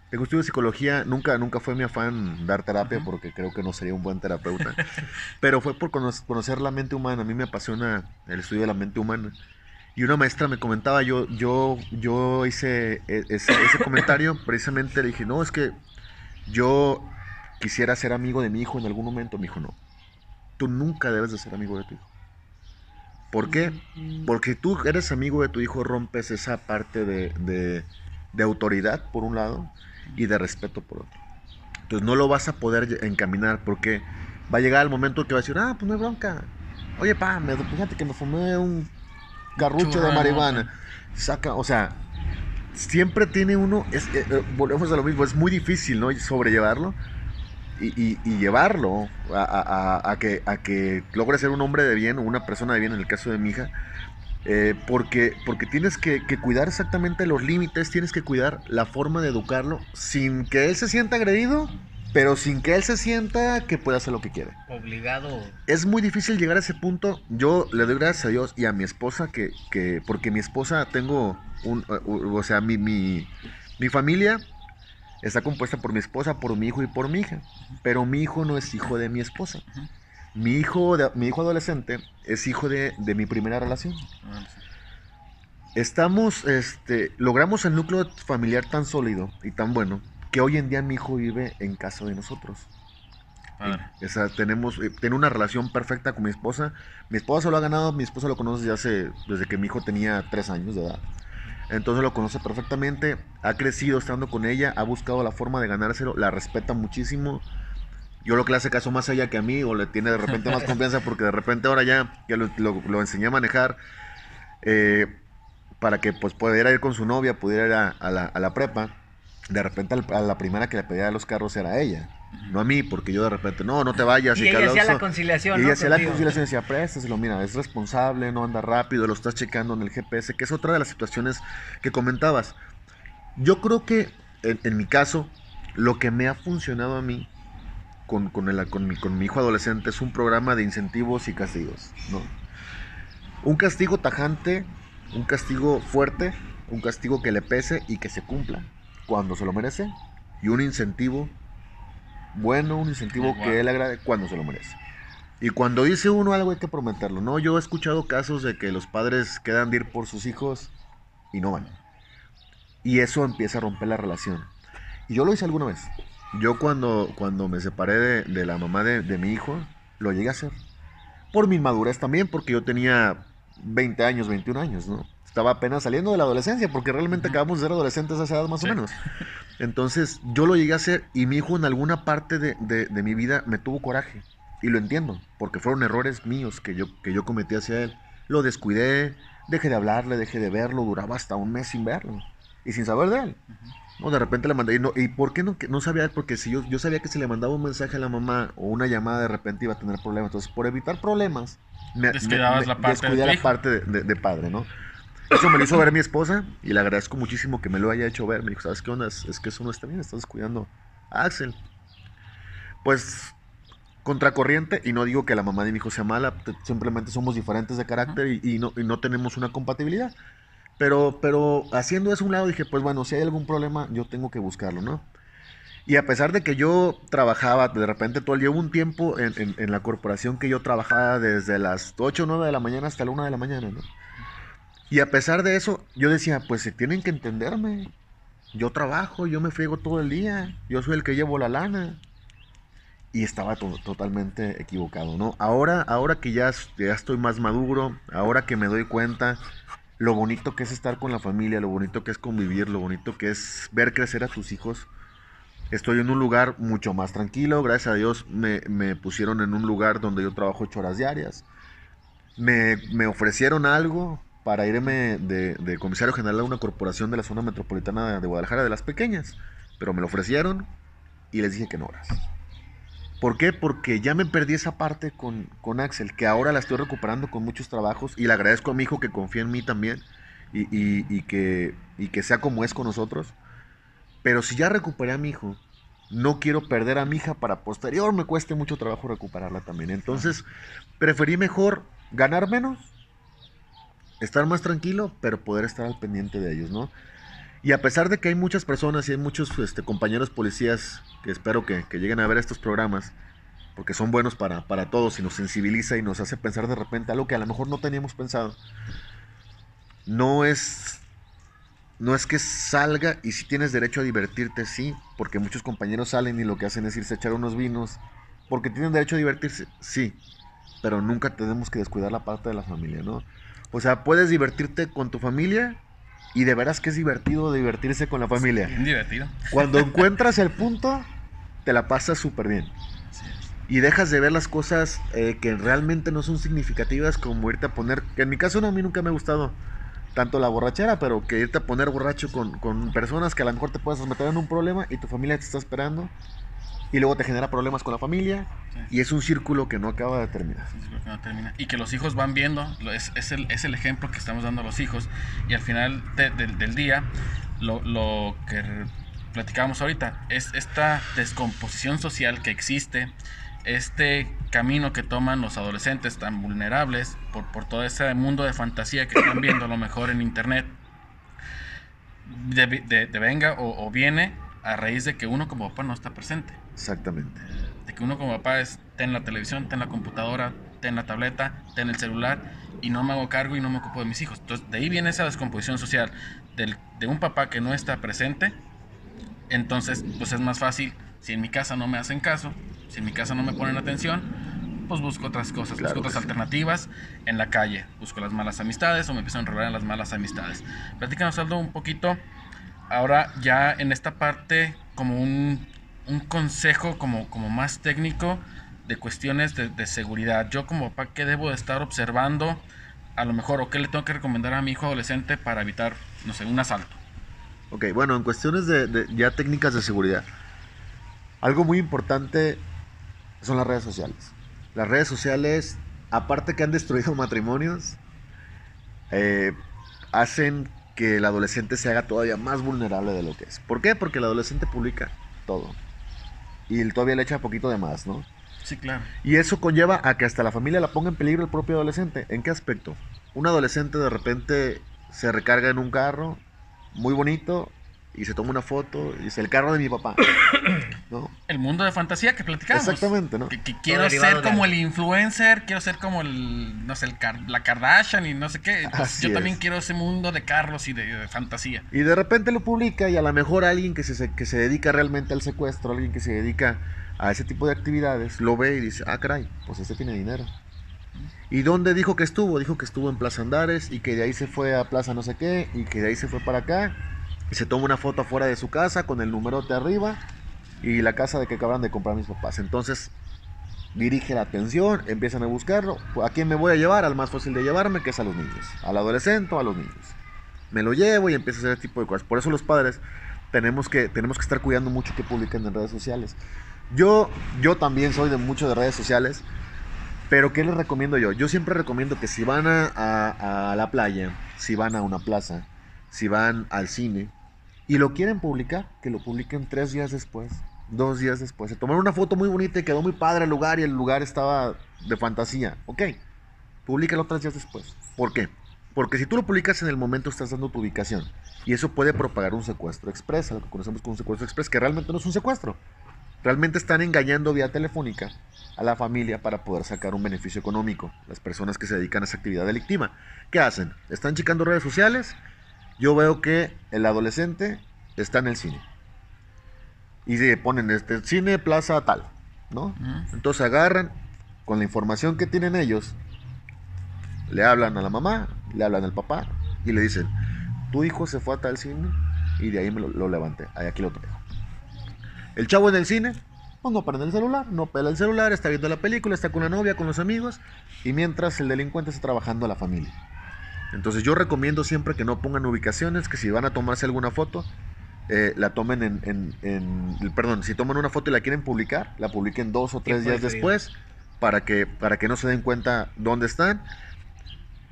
tengo estudio de psicología, nunca, nunca fue mi afán dar terapia porque creo que no sería un buen terapeuta, pero fue por conocer la mente humana, a mí me apasiona el estudio de la mente humana. Y una maestra me comentaba, yo, yo, yo hice e, ese, comentario, precisamente le dije, no, es que yo quisiera ser amigo de mi hijo en algún momento. Me dijo, no, tú nunca debes de ser amigo de tu hijo. ¿Por qué? Porque tú eres amigo de tu hijo, rompes esa parte de, de autoridad, por un lado, y de respeto por otro. Entonces no lo vas a poder encaminar porque va a llegar el momento que va a decir, ah, pues no hay bronca. Oye, pa, me, fíjate que me fumé un garrucho de marihuana. Saca, o sea, siempre tiene uno, es, eh, eh, volvemos a lo mismo, es muy difícil, ¿no? Sobrellevarlo y, llevarlo a, que, a que logre ser un hombre de bien o una persona de bien, en el caso de mi hija eh, porque, porque tienes que, cuidar exactamente los límites, tienes que cuidar la forma de educarlo sin que él se sienta agredido, pero sin que él se sienta que pueda hacer lo que quiere. Obligado. Es muy difícil llegar a ese punto. Yo le doy gracias a Dios y a mi esposa, que, que porque mi esposa tengo un, o sea, mi, mi, mi familia está compuesta por mi esposa, por mi hijo y por mi hija. Pero mi hijo no es hijo de mi esposa. Mi hijo, de- mi hijo adolescente es hijo de, de mi primera relación. Ah. Estamos, este, logramos el núcleo familiar tan sólido y tan bueno que hoy en día mi hijo vive en casa de nosotros. O sea, tenemos, eh, tiene una relación perfecta con mi esposa. Mi esposa se lo ha ganado, mi esposa lo conoce desde hace, desde que mi hijo tenía tres años de edad. Entonces lo conoce perfectamente, ha crecido estando con ella, ha buscado la forma de ganárselo, la respeta muchísimo. Yo lo que le hace caso más a ella que a mí, o le tiene de repente más confianza, porque de repente ahora ya, ya lo, lo- lo enseñé a manejar, eh, para que pues pudiera ir con su novia, pudiera ir a, a la, a la prepa. De repente a la primera que le pedía los carros era ella, no a mí, porque yo de repente, no, no te vayas. Y que ella hacía la conciliación, y ¿no? ella hacía la conciliación y decía, préstaselo, mira, es responsable, no anda rápido, lo estás checando en el GPS, que es otra de las situaciones que comentabas. Yo creo que, en, en mi caso, lo que me ha funcionado a mí con, con, el- con mi, con mi hijo adolescente es un programa de incentivos y castigos, ¿no? Un castigo tajante, un castigo fuerte, un castigo que le pese y que se cumpla cuando se lo merece, y un incentivo bueno, un incentivo Igual. que él agrade cuando se lo merece. Y cuando dice uno algo hay que prometerlo, ¿no? Yo he escuchado casos de que los padres quedan de ir por sus hijos y no van. Y eso empieza a romper la relación. Y yo lo hice alguna vez. Yo cuando, cuando me separé de, de la mamá de, de mi hijo, lo llegué a hacer. Por mi madurez también, porque yo tenía 20 años, 21 años, ¿no? Estaba apenas saliendo de la adolescencia, porque realmente acabamos de ser adolescentes a esa edad más Sí. o menos. Entonces yo lo llegué a hacer y mi hijo en alguna parte de, de- de mi vida me tuvo coraje. Y lo entiendo, porque fueron errores míos que yo, que yo cometí hacia él. Lo descuidé, dejé de hablarle, dejé de verlo, duraba hasta un mes sin verlo. Y sin saber de él. No, de repente le mandé, y, no, ¿y por qué no? Que no sabía porque si yo, yo sabía que si le mandaba un mensaje a la mamá o una llamada de repente iba a tener problemas. Entonces, por evitar problemas, me, Descuidabas la parte de descuidé la parte de, de- de padre, ¿no? Eso me lo hizo ver mi esposa y le agradezco muchísimo que me lo haya hecho ver. Me dijo, ¿sabes qué onda? Es, que eso no está bien, estás descuidando a Axel. Pues contracorriente, y no digo que la mamá de mi hijo sea mala, simplemente somos diferentes de carácter y, y no, y no tenemos una compatibilidad. Pero, pero haciendo eso a un lado dije, pues bueno, si hay algún problema, yo tengo que buscarlo, ¿no? Y a pesar de que yo trabajaba de repente todo el día, hubo un tiempo en, en- en la corporación que yo trabajaba desde las 8 o 9 de la mañana hasta la 1 de la mañana, ¿no? Y a pesar de eso, yo decía, pues se tienen que entenderme. Yo trabajo, yo me friego todo el día, yo soy el que llevo la lana. Y estaba to- totalmente equivocado, ¿no? Ahora, ahora que ya, ya estoy más maduro, ahora que me doy cuenta lo bonito que es estar con la familia, lo bonito que es convivir, lo bonito que es ver crecer a tus hijos. Estoy en un lugar mucho más tranquilo, gracias a Dios me, me pusieron en un lugar donde yo trabajo ocho horas diarias. Me, me ofrecieron algo para irme de, de comisario general a una corporación de la zona metropolitana de Guadalajara, de las pequeñas, pero me lo ofrecieron y les dije que no, gracias. ¿Por qué? Porque ya me perdí esa parte con, con Axel, que ahora la estoy recuperando con muchos trabajos y le agradezco a mi hijo que confía en mí también y, y- y que, y que sea como es con nosotros. Pero si ya recuperé a mi hijo, no quiero perder a mi hija para posterior me cueste mucho trabajo recuperarla también. Entonces, preferí mejor ganar menos, estar más tranquilo, pero poder estar al pendiente de ellos, ¿no? Y a pesar de que hay muchas personas y hay muchos este, compañeros policías que espero que, que lleguen a ver estos programas, porque son buenos para, para todos y nos sensibiliza y nos hace pensar de repente algo que a lo mejor no teníamos pensado, no es, no es que salga y si tienes derecho a divertirte, sí, porque muchos compañeros salen y lo que hacen es irse a echar unos vinos, porque tienen derecho a divertirse, sí, pero nunca tenemos que descuidar la parte de la familia, ¿no? O sea, puedes divertirte con tu familia y de veras que es divertido divertirse con la familia. Divertido. Cuando encuentras el punto, te la pasas súper bien. Y dejas de ver las cosas eh, que realmente no son significativas como irte a poner, que en mi caso no, a mí nunca me ha gustado tanto la borrachera, pero que irte a poner borracho con, con personas que a lo mejor te puedes meter en un problema y tu familia te está esperando y luego te genera problemas con la familia Sí. y es un círculo que no acaba de terminar. Sí, sí, creo que no termina. Y que los hijos van viendo, es, es el, es el ejemplo que estamos dando a los hijos. Y al final de- del- del día, lo, lo que platicábamos ahorita, es esta descomposición social que existe, este camino que toman los adolescentes tan vulnerables por, por todo ese mundo de fantasía que están viendo a lo mejor en internet, de, de- de venga o, o viene a raíz de que uno como papá no está presente. Exactamente. De que uno como papá es, ten la televisión, ten la computadora, ten la tableta, ten el celular y no me hago cargo y no me ocupo de mis hijos. Entonces, de ahí viene esa descomposición social del, de un papá que no está presente. Entonces, pues es más fácil, si en mi casa no me hacen caso, si en mi casa no me ponen atención, pues busco otras cosas, Claro busco otras sí. alternativas en la calle, busco las malas amistades o me empiezo a enrolar en las malas amistades. Platícanos, Aldo, un poquito, ahora ya en esta parte, como un, un consejo como, como más técnico de cuestiones de, de seguridad. Yo como papá, ¿qué debo de estar observando? A lo mejor, o qué le tengo que recomendar a mi hijo adolescente para evitar, no sé, un asalto. Ok, bueno, en cuestiones de, de ya técnicas de seguridad, algo muy importante son las redes sociales. Las redes sociales, aparte que han destruido matrimonios, eh, hacen que el adolescente se haga todavía más vulnerable de lo que es. ¿Por qué? Porque el adolescente publica todo. Y él todavía le echa poquito de más, ¿no? Sí, claro. Y eso conlleva a que hasta la familia la ponga en peligro el propio adolescente. ¿En qué aspecto? Un adolescente de repente se recarga en un carro muy bonito y se toma una foto y dice el carro de mi papá. ¿No? El mundo de fantasía que platicamos. Exactamente, ¿no? Que, que quiero ser como el influencer, quiero ser como el, no sé, el Kar- la Kardashian y no sé qué. Pues Así yo también es. quiero ese mundo de Carlos y de, de fantasía. Y de repente lo publica y a lo mejor alguien que se, que se dedica realmente al secuestro, alguien que se dedica a ese tipo de actividades, lo ve y dice, ah, caray, pues este tiene dinero. ¿Y dónde dijo que estuvo? Dijo que estuvo en Plaza Andares y que de ahí se fue a Plaza no sé qué y que de ahí se fue para acá y se toma una foto afuera de su casa con el numerote arriba y la casa de que acaban de comprar mis papás. Entonces dirige la atención, empiezan a buscarlo. ¿A quién me voy a llevar? Al más fácil de llevarme, que es a los niños. Al adolescente o a los niños. Me lo llevo y empieza a hacer ese tipo de cosas. Por eso los padres tenemos que, tenemos que estar cuidando mucho que publican en redes sociales. Yo, yo también soy de mucho de redes sociales, pero ¿qué les recomiendo yo? Yo siempre recomiendo que si van a, a- a la playa, si van a una plaza, si van al cine y lo quieren publicar, que lo publiquen tres días después, dos días después. Se tomaron una foto muy bonita y quedó muy padre el lugar y el lugar estaba de fantasía. Ok, públicalo tres días después. ¿Por qué? Porque si tú lo publicas en el momento estás dando tu ubicación y eso puede propagar un secuestro express, lo que conocemos como un secuestro express, que realmente no es un secuestro. Realmente están engañando vía telefónica a la familia para poder sacar un beneficio económico. Las personas que se dedican a esa actividad delictiva. ¿Qué hacen? Están checando redes sociales. Yo veo que el adolescente está en el cine. Y se ponen este cine plaza tal, ¿no? Entonces agarran con la información que tienen ellos, le hablan a la mamá, le hablan al papá y le dicen, tu hijo se fue a tal cine y de ahí me lo, lo levanté, ahí aquí lo traigo. El chavo en el cine, pues no prende el celular, no pela el celular, está viendo la película, está con la novia, con los amigos y mientras el delincuente está trabajando a la familia. Entonces yo recomiendo siempre que no pongan ubicaciones, que si van a tomarse alguna foto, eh, la tomen en, en- en- Perdón, si toman una foto y la quieren publicar, la publiquen dos o tres días después para que, para que no se den cuenta dónde están.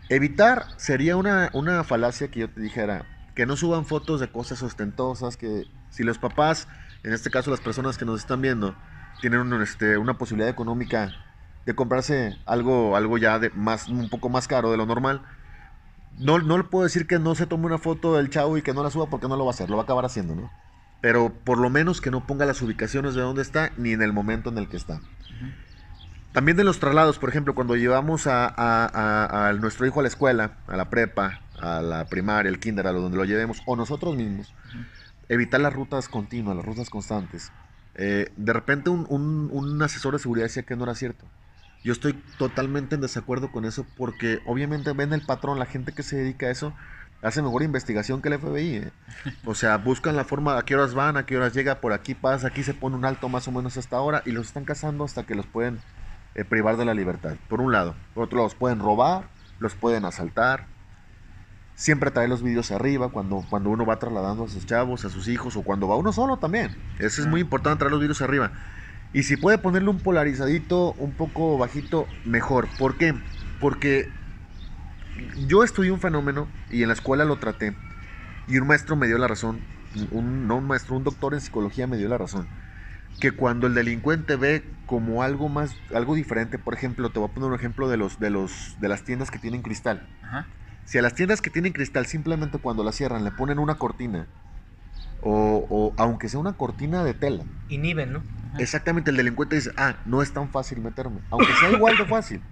Evitar sería una, una falacia que yo te dijera, que no suban fotos de cosas ostentosas, que si los papás, en este caso las personas que nos están viendo, tienen un, este, una posibilidad económica de comprarse algo, algo ya de más, un poco más caro de lo normal, no, no le puedo decir que no se tome una foto del chavo y que no la suba porque no lo va a hacer, lo va a acabar haciendo, ¿no? Pero por lo menos que no ponga las ubicaciones de dónde está ni en el momento en el que está. También de los traslados, por ejemplo, cuando llevamos a, a- a- a nuestro hijo a la escuela, a la prepa, a la primaria, el kinder, a lo donde lo llevemos, o nosotros mismos, evitar las rutas continuas, las rutas constantes. Eh, de repente un, un- un asesor de seguridad decía que no era cierto. Yo estoy totalmente en desacuerdo con eso porque obviamente ven el patrón, la gente que se dedica a eso hace mejor investigación que el FBI. ¿eh? O sea, buscan la forma a qué horas van, a qué horas llega, por aquí pasa, aquí se pone un alto más o menos hasta ahora y los están cazando hasta que los pueden eh, privar de la libertad. Por un lado. Por otro lado, los pueden robar, los pueden asaltar. Siempre trae los vídeos arriba cuando, cuando uno va trasladando a sus chavos, a sus hijos o cuando va uno solo también. Eso es muy importante traer los vídeos arriba. Y si puede ponerle un polarizadito un poco bajito, mejor. ¿Por qué? Porque yo estudié un fenómeno y en la escuela lo traté. Y un maestro me dio la razón. Un, no un maestro, un doctor en psicología me dio la razón. Que cuando el delincuente ve como algo más, algo diferente, por ejemplo, te voy a poner un ejemplo de los, de los, de las tiendas que tienen cristal. Ajá. Si a las tiendas que tienen cristal simplemente cuando las cierran le ponen una cortina O, o aunque sea una cortina de tela. Inhiben, ¿no? Exactamente, el delincuente dice, ah, no es tan fácil meterme. Aunque sea igual de fácil.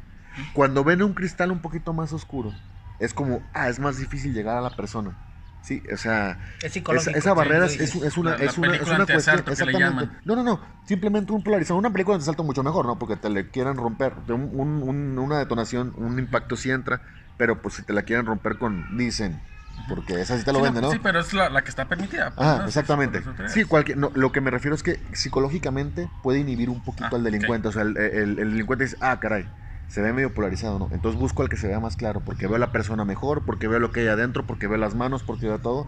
Cuando ven un cristal un poquito más oscuro, es como, ah, es más difícil llegar a la persona. Sí, o sea, Es esa, psicológico. esa barrera es, dices. es una, La- la es una, es una cuestión. Exactamente. No, no, no. Simplemente un polarizado. Una película de asalto mucho mejor, ¿no? Porque te le quieren romper. De un- un- un- una detonación, un impacto sí entra. Pero pues si te la quieren romper con. Dicen. Porque esa sí te lo Sí, venden, ¿no? Sí, pero es la, la que está permitida. Ah, ¿no? exactamente. Sí, cualquier, no, lo que me refiero es que psicológicamente puede inhibir un poquito Ah, al delincuente. O sea, el, el- el delincuente dice, ah, caray, se ve medio polarizado, ¿no? Entonces busco al que se vea más claro, porque veo a la persona mejor, porque veo lo que hay adentro, porque veo las manos, porque veo todo.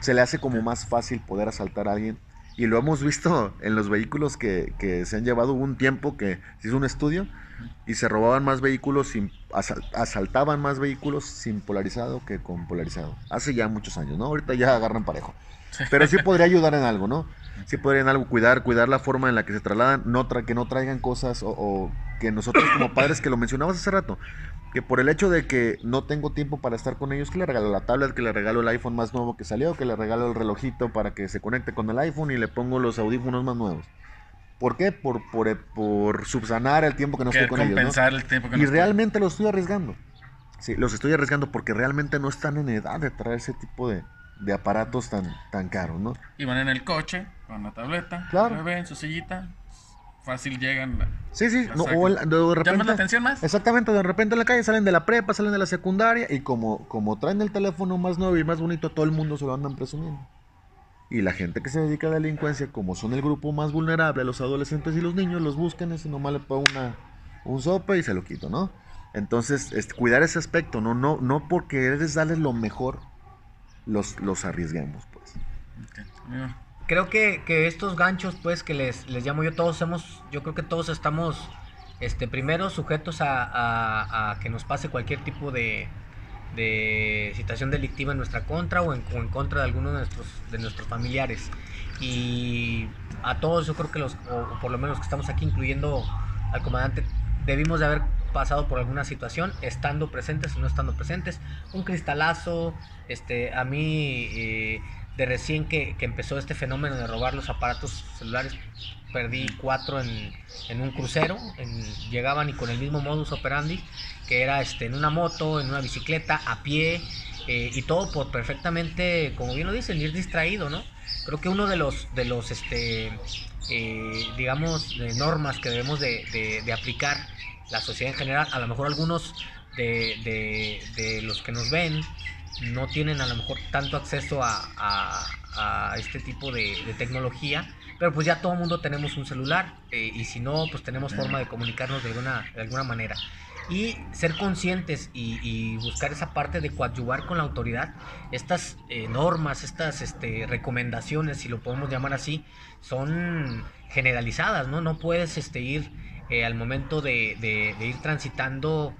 Se le hace como más fácil poder asaltar a alguien. Y lo hemos visto en los vehículos que, que se han llevado Hubo un tiempo que se hizo un estudio y se robaban más vehículos, sin, asal- asaltaban más vehículos sin polarizado que con polarizado. Hace ya muchos años, ¿no? Ahorita ya agarran parejo. Pero sí podría ayudar en algo, ¿no? Sí podría en algo cuidar, cuidar la forma en la que se trasladan, no tra- que no traigan cosas o, o que nosotros como padres, que lo mencionabas hace rato, que por el hecho de que no tengo tiempo para estar con ellos, que le regalo la tablet, que le regalo el iPhone más nuevo que salió, que le regalo el relojito para que se conecte con el iPhone y le pongo los audífonos más nuevos. ¿Por qué? Por, por, por subsanar el tiempo que no estoy con ellos. ¿no? compensar el tiempo que Y no estoy. realmente los estoy arriesgando. Sí, los estoy arriesgando porque realmente no están en edad de traer ese tipo de, de aparatos tan, tan caros, ¿no? Y van en el coche, con la tableta, Claro. bebé en su sillita, fácil llegan. Sí, sí, no, o el- de repente... ¿Llaman la atención más? Exactamente, de repente en la calle salen de la prepa, salen de la secundaria y como, como traen el teléfono más nuevo y más bonito, todo el mundo se lo andan presumiendo. Y la gente que se dedica a la delincuencia, como son el grupo más vulnerable, los adolescentes y los niños, los buscan, ese nomás le pongo una, un sope y se lo quito, ¿no? Entonces, este, cuidar ese aspecto, ¿no? No, no porque eres darles lo mejor, los, los arriesguemos, pues. Ok, amigo. Creo que, que estos ganchos, pues, que les, les llamo yo, todos hemos, yo creo que todos estamos, este, primero sujetos a, que nos pase cualquier tipo de, de situación delictiva en nuestra contra o en, contra de alguno de nuestros, de nuestros familiares. Y a todos, yo creo que los, o, o por lo menos que estamos aquí, incluyendo al comandante, debimos de haber pasado por alguna situación, estando presentes o no estando presentes. Un cristalazo, este, a mí, eh, de recién que, que empezó este fenómeno de robar los aparatos celulares, perdí cuatro en, en un crucero, en- llegaban y con el mismo modus operandi, que era este, en una moto, en una bicicleta, a pie, eh, y todo por perfectamente, como bien lo dicen, ir distraído, ¿no? Creo que uno de los, de los este, eh, digamos, de normas que debemos de, de- aplicar la sociedad en general, a lo mejor algunos de- de los que nos ven no tienen a lo mejor tanto acceso a, este tipo de, tecnología, pero pues ya todo el mundo tenemos un celular eh, y si no, pues tenemos forma de comunicarnos de alguna, de alguna manera. Y ser conscientes y, buscar esa parte de coadyuvar con la autoridad, estas eh, normas, estas este, recomendaciones, si lo podemos llamar así, son generalizadas, ¿no? No puedes este, ir eh, al momento de, de- ir transitando,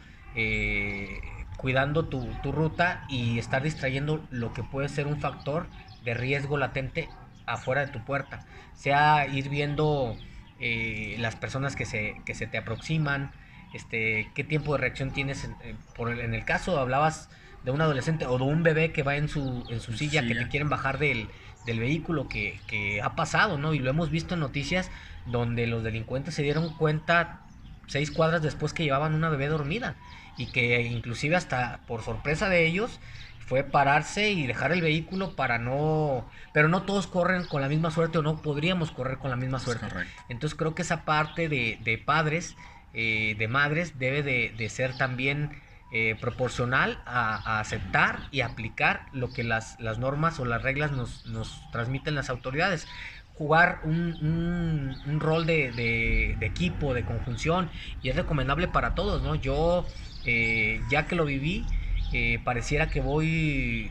cuidando tu, tu ruta y estar distrayendo lo que puede ser un factor de riesgo latente afuera de tu puerta. Sea ir viendo eh, las personas que se, que se te aproximan, este, qué tiempo de reacción tienes. En, en- por el, en el caso hablabas de un adolescente o de un bebé que va en su, en su silla, que te quieren bajar del, del vehículo, que, que ha pasado, ¿no? Y lo hemos visto en noticias donde los delincuentes se dieron cuenta seis cuadras después que llevaban una bebé dormida y que inclusive hasta por sorpresa de ellos fue pararse y dejar el vehículo para no pero no todos corren con la misma suerte o no podríamos correr con la misma suerte correcto. entonces creo que esa parte de, de padres eh, de madres debe de, de ser también eh, proporcional a, a aceptar y aplicar lo que las, las normas o las reglas nos, nos transmiten las autoridades jugar un, un- un rol de, de- de equipo, de conjunción, y es recomendable para todos, ¿no? Yo, eh, ya que lo viví, eh, pareciera que voy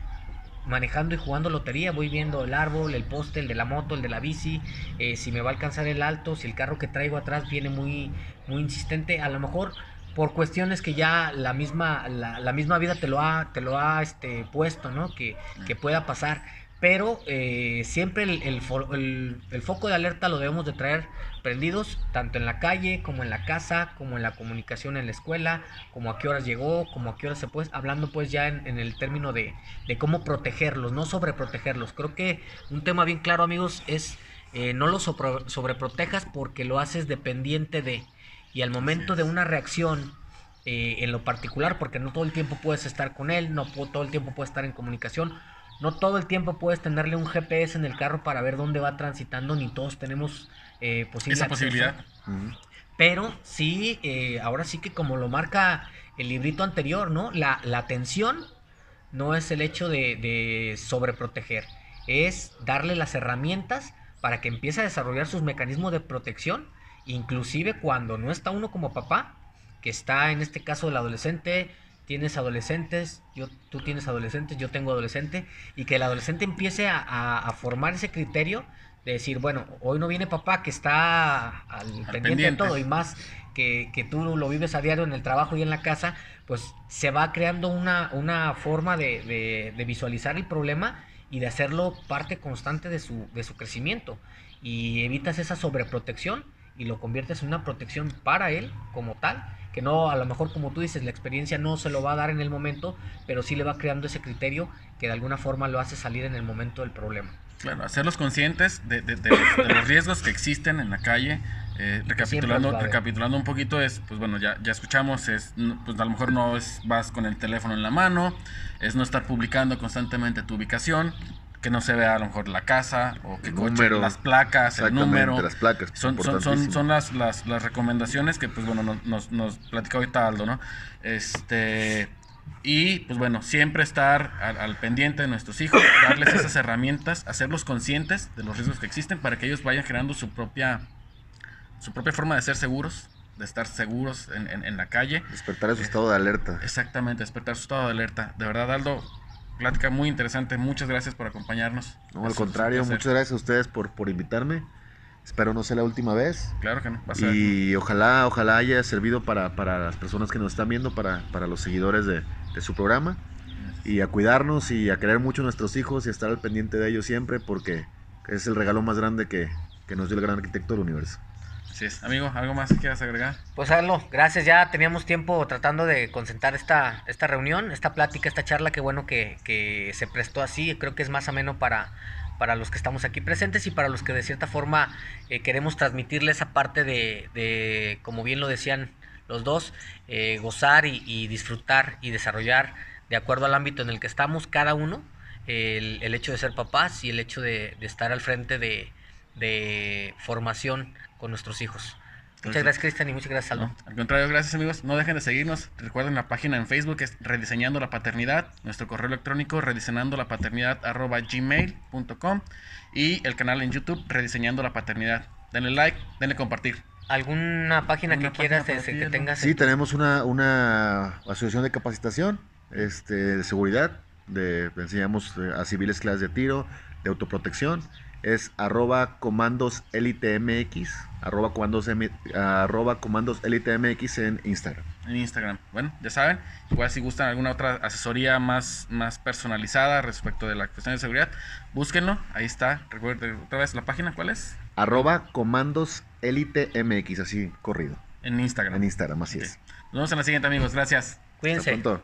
manejando y jugando lotería, voy viendo el árbol, el poste, el de la moto, el de la bici, eh, si me va a alcanzar el alto, si el carro que traigo atrás viene muy, muy insistente, a lo mejor por cuestiones que ya la misma, la, la misma vida te lo ha, te lo ha este, puesto, ¿no? Que, que pueda pasar. Pero eh, siempre el, el fo- el- el foco de alerta lo debemos de traer prendidos, tanto en la calle, como en la casa, como en la comunicación en la escuela, como a qué horas llegó, como a qué horas se puede, hablando pues ya en, en el término de, de cómo protegerlos, no sobreprotegerlos. Creo que un tema bien claro amigos es eh, no los sobre- sobreprotejas porque lo haces dependiente de, y al momento de una reacción eh, en lo particular, porque no todo el tiempo puedes estar con él, no todo el tiempo puedes estar en comunicación, no todo el tiempo puedes tenerle un GPS en el carro para ver dónde va transitando, ni todos tenemos eh, posible Esa acceso. posibilidad. Pero sí, eh, ahora sí que como lo marca el librito anterior, ¿no? La, la atención no es el hecho de, de sobreproteger, es darle las herramientas para que empiece a desarrollar sus mecanismos de protección, inclusive cuando no está uno como papá, que está en este caso el adolescente, tienes adolescentes, yo, tú tienes adolescentes, yo tengo adolescente, y que el adolescente empiece a, a- a formar ese criterio de decir, bueno, hoy no viene papá que está al, pendiente, de todo y más que, que tú lo vives a diario en el trabajo y en la casa, pues se va creando una, una forma de, de- de visualizar el problema y de hacerlo parte constante de su, de su crecimiento. Y evitas esa sobreprotección y lo conviertes en una protección para él como tal, que no, a lo mejor como tú dices, la experiencia no se lo va a dar en el momento, pero sí le va creando ese criterio que de alguna forma lo hace salir en el momento del problema. Claro, hacerlos conscientes de, de- de los, de los riesgos que existen en la calle. Eh, recapitulando, recapitulando un poquito es, pues bueno, ya, ya escuchamos, es, pues a lo mejor no es, vas con el teléfono en la mano, es no estar publicando constantemente tu ubicación, que no se vea a lo mejor la casa o que El coche, número. las placas, el número. las placas. Son, son, son, son las, las, las recomendaciones que, pues bueno, nos, nos, nos platica ahorita Aldo, ¿no? Este, y, pues bueno, siempre estar al, al pendiente de nuestros hijos, darles esas herramientas, hacerlos conscientes de los riesgos que existen para que ellos vayan generando su propia, su propia forma de ser seguros, de estar seguros en, en, en la calle. Despertar su estado de alerta. Exactamente, despertar su estado de alerta. De verdad, Aldo, plática muy interesante. Muchas gracias por acompañarnos. No, al Es contrario, muchas gracias a ustedes por, por invitarme. Espero no sea la última vez. Claro que no. va a ser- Y ojalá, ojalá haya servido para, para las personas que nos están viendo, para, para los seguidores de, de su programa. Y a cuidarnos y a querer mucho a nuestros hijos y a estar al pendiente de ellos siempre, porque es el regalo más grande que, que nos dio el gran arquitecto del universo. Así es. Amigo, ¿algo más que quieras agregar? Pues Arlo, gracias. Ya teníamos tiempo tratando de concentrar esta, esta reunión, esta plática, esta charla. Qué bueno que, que se prestó así. Creo que es más ameno para, para los que estamos aquí presentes y para los que de cierta forma eh, queremos transmitirle esa parte de, de, como bien lo decían los dos, eh, gozar y, disfrutar y desarrollar de acuerdo al ámbito en el que estamos cada uno. El, el hecho de ser papás y el hecho de, de estar al frente de, de formación con nuestros hijos. Muchas Entonces, gracias, Cristian, y muchas gracias, Aldo. No, al contrario, gracias amigos. No dejen de seguirnos. Recuerden la página en Facebook es Rediseñando la Paternidad. Nuestro correo electrónico rediseñando la paternidad arroba gmail.com y el canal en YouTube Rediseñando la Paternidad. Denle like, denle compartir. ¿Alguna página que quieras página este, que Aldo. tengas? Sí, tenemos una, una asociación de capacitación este, de seguridad. De, enseñamos eh, a civiles clases de tiro, de autoprotección. Es arroba comandos elite MX, arroba comandos, M- arroba comandos elite MX en Instagram. en Instagram. Bueno, ya saben, igual si gustan alguna otra asesoría más, más personalizada respecto de la cuestión de seguridad, búsquenlo, ahí está. Recuerden otra vez la página, ¿cuál es? Arroba comandos elite MX, así corrido. En Instagram. En Instagram, así es. Nos vemos en la siguiente, amigos. Gracias. Hasta Cuídense. pronto.